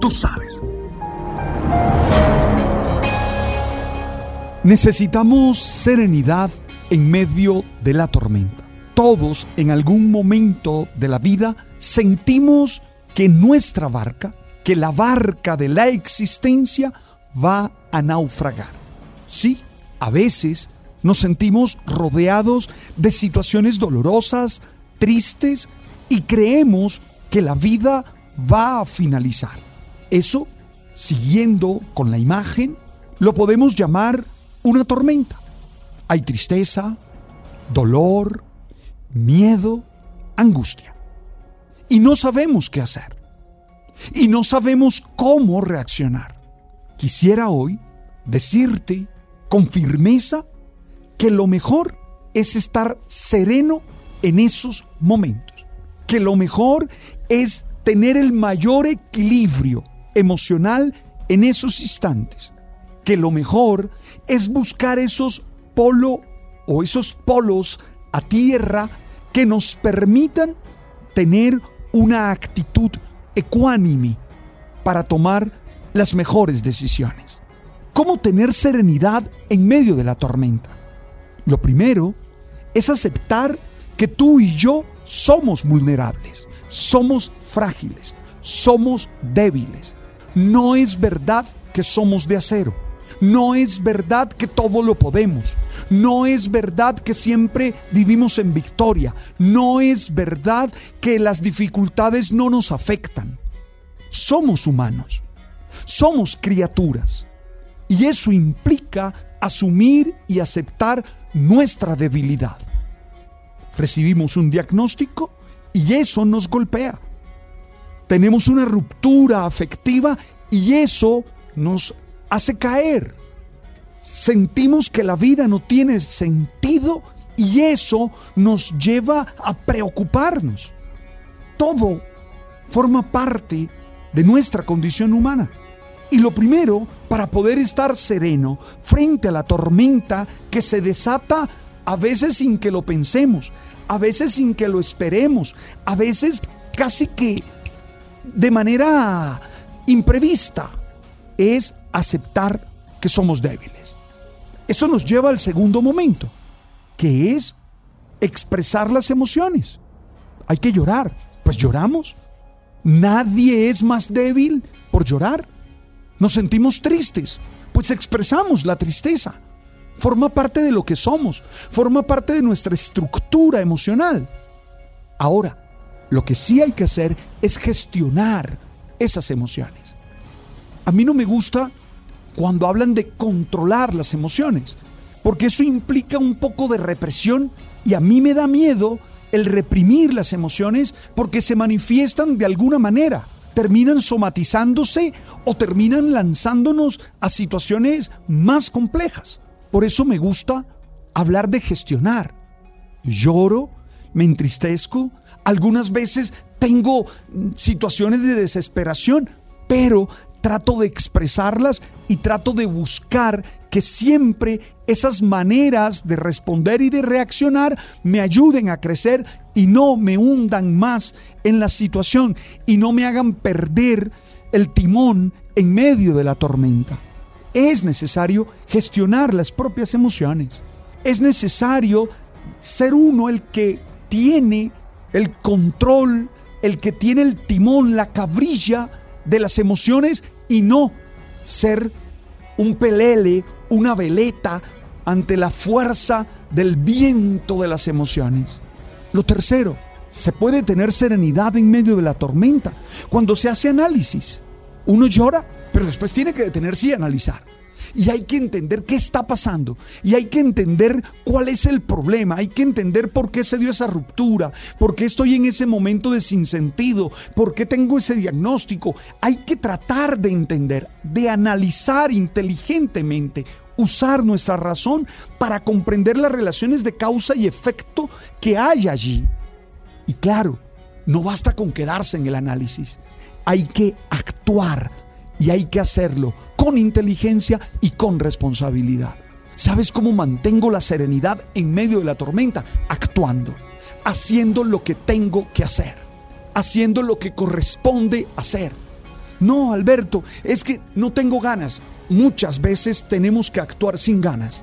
Tú sabes. Necesitamos serenidad en medio de la tormenta. Todos en algún momento de la vida sentimos que nuestra barca, que la barca de la existencia va a naufragar. Sí, a veces nos sentimos rodeados de situaciones dolorosas, tristes y creemos que la vida va a finalizar. Eso, siguiendo con la imagen, lo podemos llamar una tormenta. Hay tristeza, dolor, miedo, angustia. Y no sabemos qué hacer. Y no sabemos cómo reaccionar. Quisiera hoy decirte con firmeza que lo mejor es estar sereno en esos momentos. Que lo mejor es tener el mayor equilibrio emocional en esos instantes. Que lo mejor es buscar esos polo o esos polos a tierra que nos permitan tener una actitud ecuánime para tomar las mejores decisiones. ¿Cómo tener serenidad en medio de la tormenta? Lo primero es aceptar que tú y yo somos vulnerables, somos frágiles, somos débiles. No es verdad que somos de acero. No es verdad que todo lo podemos. No es verdad que siempre vivimos en victoria. No es verdad que las dificultades no nos afectan. Somos humanos. Somos criaturas. Y eso implica asumir y aceptar nuestra debilidad. Recibimos un diagnóstico y eso nos golpea. Tenemos una ruptura afectiva y eso nos hace caer. Sentimos que la vida no tiene sentido y eso nos lleva a preocuparnos. Todo forma parte de nuestra condición humana. Y lo primero, para poder estar sereno frente a la tormenta que se desata a veces sin que lo pensemos, a veces sin que lo esperemos, a veces casi que de manera imprevista, es aceptar que somos débiles. Eso nos lleva al segundo momento, que es expresar las emociones. Hay que llorar, pues lloramos. Nadie es más débil por llorar. Nos sentimos tristes, pues expresamos la tristeza. Forma parte de lo que somos, forma parte de nuestra estructura emocional. Ahora, lo que sí hay que hacer es gestionar esas emociones. A mí no me gusta cuando hablan de controlar las emociones, porque eso implica un poco de represión y a mí me da miedo el reprimir las emociones porque se manifiestan de alguna manera terminan somatizándose o terminan lanzándonos a situaciones más complejas. Por eso me gusta hablar de gestionar. Lloro, me entristezco, algunas veces tengo situaciones de desesperación, pero trato de expresarlas y trato de buscar que siempre esas maneras de responder y de reaccionar me ayuden a crecer y no me hundan más en la situación y no me hagan perder el timón en medio de la tormenta. Es necesario gestionar las propias emociones. Es necesario ser uno el que tiene el control, el que tiene el timón, la cabrilla de las emociones y no ser un pelele, una veleta ante la fuerza del viento de las emociones. Lo tercero, se puede tener serenidad en medio de la tormenta cuando se hace análisis. Uno llora, pero después tiene que detenerse y analizar y hay que entender qué está pasando. Y hay que entender cuál es el problema, hay que entender por qué se dio esa ruptura, por qué estoy en ese momento de sinsentido, por qué tengo ese diagnóstico. Hay que tratar de entender, de analizar inteligentemente, usar nuestra razón para comprender las relaciones de causa y efecto que hay allí. Y claro, no basta con quedarse en el análisis, hay que actuar y hay que hacerlo con inteligencia y con responsabilidad. ¿Sabes cómo mantengo la serenidad en medio de la tormenta? Actuando, haciendo lo que tengo que hacer, haciendo lo que corresponde hacer. No, Alberto, es que no tengo ganas. Muchas veces tenemos que actuar sin ganas.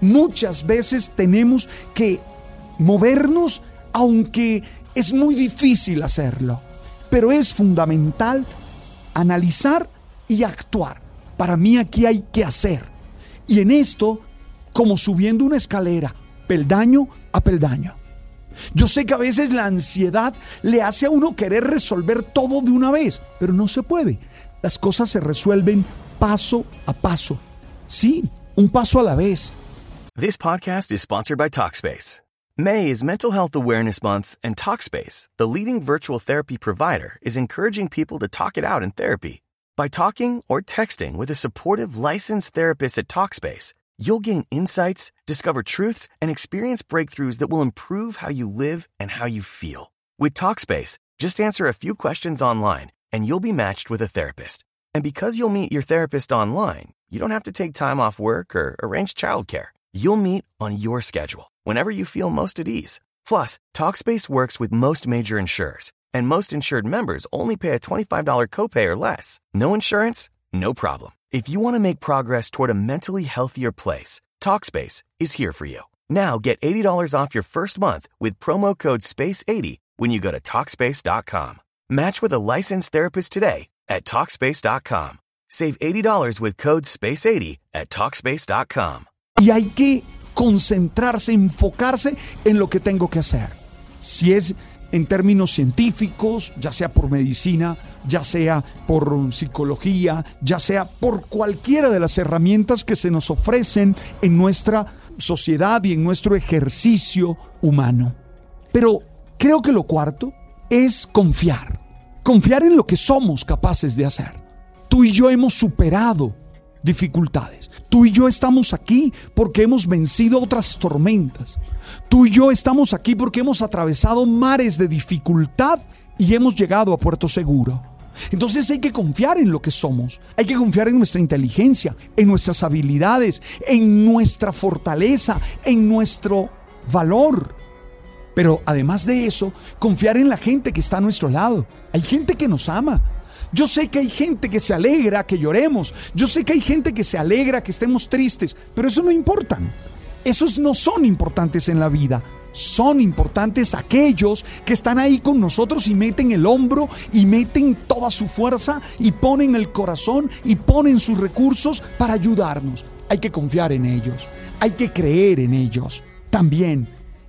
Muchas veces tenemos que movernos aunque es muy difícil hacerlo. Pero es fundamental analizar y actuar. Para mí aquí hay que hacer. Y en esto, como subiendo una escalera, peldaño a peldaño. Yo sé que a veces la ansiedad le hace a uno querer resolver todo de una vez, pero no se puede. Las cosas se resuelven paso a paso. Sí, un paso a la vez. This podcast is sponsored by Talkspace. May is Mental Health Awareness Month, and Talkspace, the leading virtual therapy provider, is encouraging people to talk it out in therapy. By talking or texting with a supportive licensed therapist at Talkspace, you'll gain insights, discover truths, and experience breakthroughs that will improve how you live and how you feel. With Talkspace, just answer a few questions online and you'll be matched with a therapist. And because you'll meet your therapist online, you don't have to take time off work or arrange childcare. You'll meet on your schedule, whenever you feel most at ease. Plus, Talkspace works with most major insurers and most insured members only pay a $25 copay or less. No insurance? No problem. If you want to make progress toward a mentally healthier place, TalkSpace is here for you. Now get $80 off your first month with promo code SPACE80 when you go to TalkSpace.com. Match with a licensed therapist today at TalkSpace.com. Save $80 with code SPACE80 at TalkSpace.com. Y hay que concentrarse, enfocarse en lo que tengo que hacer. Si es en términos científicos, ya sea por medicina, ya sea por psicología, ya sea por cualquiera de las herramientas que se nos ofrecen en nuestra sociedad y en nuestro ejercicio humano. Pero creo que lo cuarto es confiar, confiar en lo que somos capaces de hacer. Tú y yo hemos superado dificultades. Tú y yo estamos aquí porque hemos vencido otras tormentas. Tú y yo estamos aquí porque hemos atravesado mares de dificultad y hemos llegado a puerto seguro. Entonces hay que confiar en lo que somos, hay que confiar en nuestra inteligencia, en nuestras habilidades, en nuestra fortaleza, en nuestro valor. Pero además de eso, confiar en la gente que está a nuestro lado. Hay gente que nos ama, yo sé que hay gente que se alegra que lloremos. Yo sé que hay gente que se alegra que estemos tristes. Pero eso no importa. Esos no son importantes en la vida. Son importantes aquellos que están ahí con nosotros y meten el hombro y meten toda su fuerza y ponen el corazón y ponen sus recursos para ayudarnos. Hay que confiar en ellos. Hay que creer en ellos. También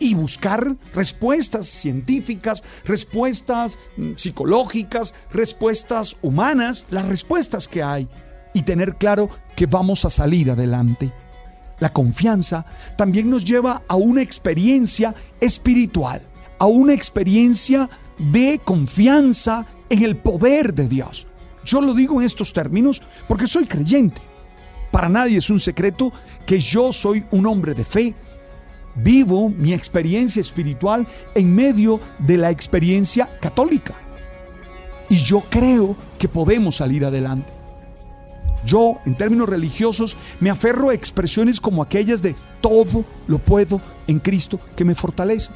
y buscar respuestas científicas, respuestas mm, psicológicas, respuestas humanas, las respuestas que hay y tener claro que vamos a salir adelante. La confianza también nos lleva a una experiencia espiritual, a una experiencia de confianza en el poder de Dios. Yo lo digo en estos términos porque soy creyente. Para nadie es un secreto que yo soy un hombre de fe, vivo mi experiencia espiritual en medio de la experiencia católica. Y yo creo que podemos salir adelante. Yo, en términos religiosos, me aferro a expresiones como aquellas de todo lo puedo en Cristo que me fortalece.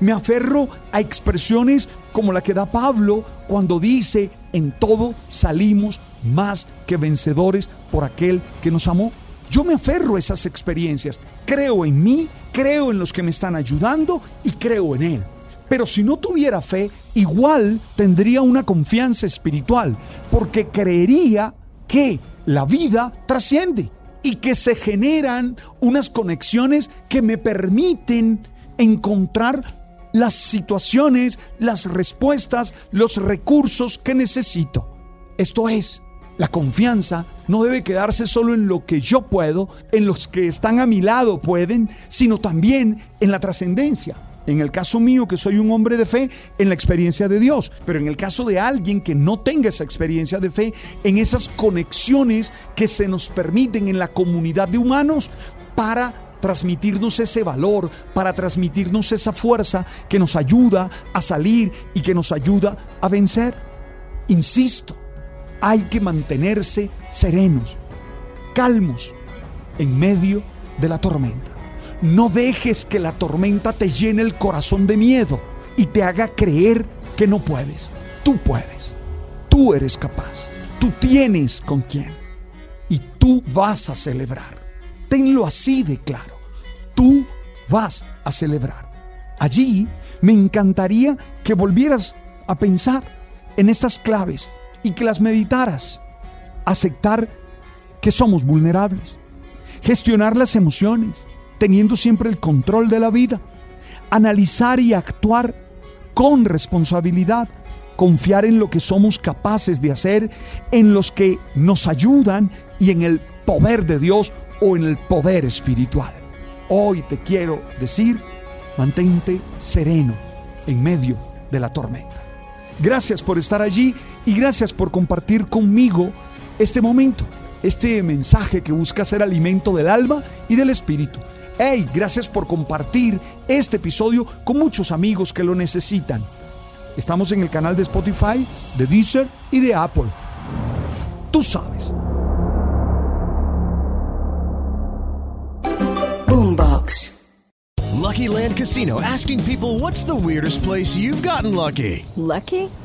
Me aferro a expresiones como la que da Pablo cuando dice, en todo salimos más que vencedores por aquel que nos amó. Yo me aferro a esas experiencias, creo en mí, creo en los que me están ayudando y creo en Él. Pero si no tuviera fe, igual tendría una confianza espiritual, porque creería que la vida trasciende y que se generan unas conexiones que me permiten encontrar las situaciones, las respuestas, los recursos que necesito. Esto es, la confianza no debe quedarse solo en lo que yo puedo, en los que están a mi lado pueden, sino también en la trascendencia. En el caso mío, que soy un hombre de fe, en la experiencia de Dios. Pero en el caso de alguien que no tenga esa experiencia de fe, en esas conexiones que se nos permiten en la comunidad de humanos para transmitirnos ese valor, para transmitirnos esa fuerza que nos ayuda a salir y que nos ayuda a vencer. Insisto, hay que mantenerse serenos, calmos, en medio de la tormenta. No dejes que la tormenta te llene el corazón de miedo y te haga creer que no puedes. Tú puedes. Tú eres capaz. Tú tienes con quién. Y tú vas a celebrar. Tenlo así de claro. Tú vas a celebrar. Allí me encantaría que volvieras a pensar en estas claves y que las meditaras. Aceptar que somos vulnerables. Gestionar las emociones teniendo siempre el control de la vida, analizar y actuar con responsabilidad, confiar en lo que somos capaces de hacer, en los que nos ayudan y en el poder de Dios o en el poder espiritual. Hoy te quiero decir, mantente sereno en medio de la tormenta. Gracias por estar allí y gracias por compartir conmigo este momento, este mensaje que busca ser alimento del alma y del espíritu. Hey, gracias por compartir este episodio con muchos amigos que lo necesitan. Estamos en el canal de Spotify, de Deezer y de Apple. Tú sabes. Boombox. Lucky Land Casino asking people what's the weirdest place you've gotten lucky? Lucky?